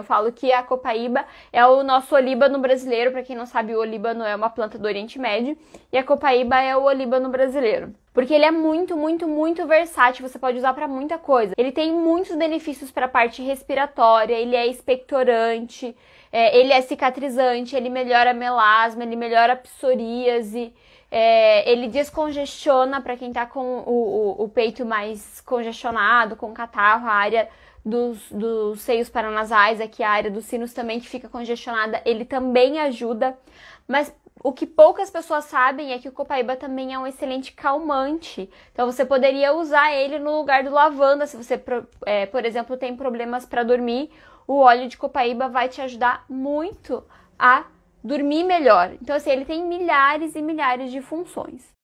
Eu falo que a copaíba é o nosso olíbano brasileiro. Para quem não sabe, o olíbano é uma planta do Oriente Médio e a copaíba é o olíbano brasileiro. Porque ele é muito, muito, muito versátil, você pode usar para muita coisa. Ele tem muitos benefícios para a parte respiratória, ele é expectorante, é, ele é cicatrizante, ele melhora melasma, ele melhora psoríase, é, ele descongestiona para quem tá com o, o, o peito mais congestionado, com catarro, a área dos, dos seios paranasais, aqui a área dos sinos também que fica congestionada, ele também ajuda. Mas o que poucas pessoas sabem é que o copaíba também é um excelente calmante. Então você poderia usar ele no lugar do lavanda, se você, é, por exemplo, tem problemas para dormir. O óleo de copaíba vai te ajudar muito a dormir melhor. Então, assim, ele tem milhares e milhares de funções.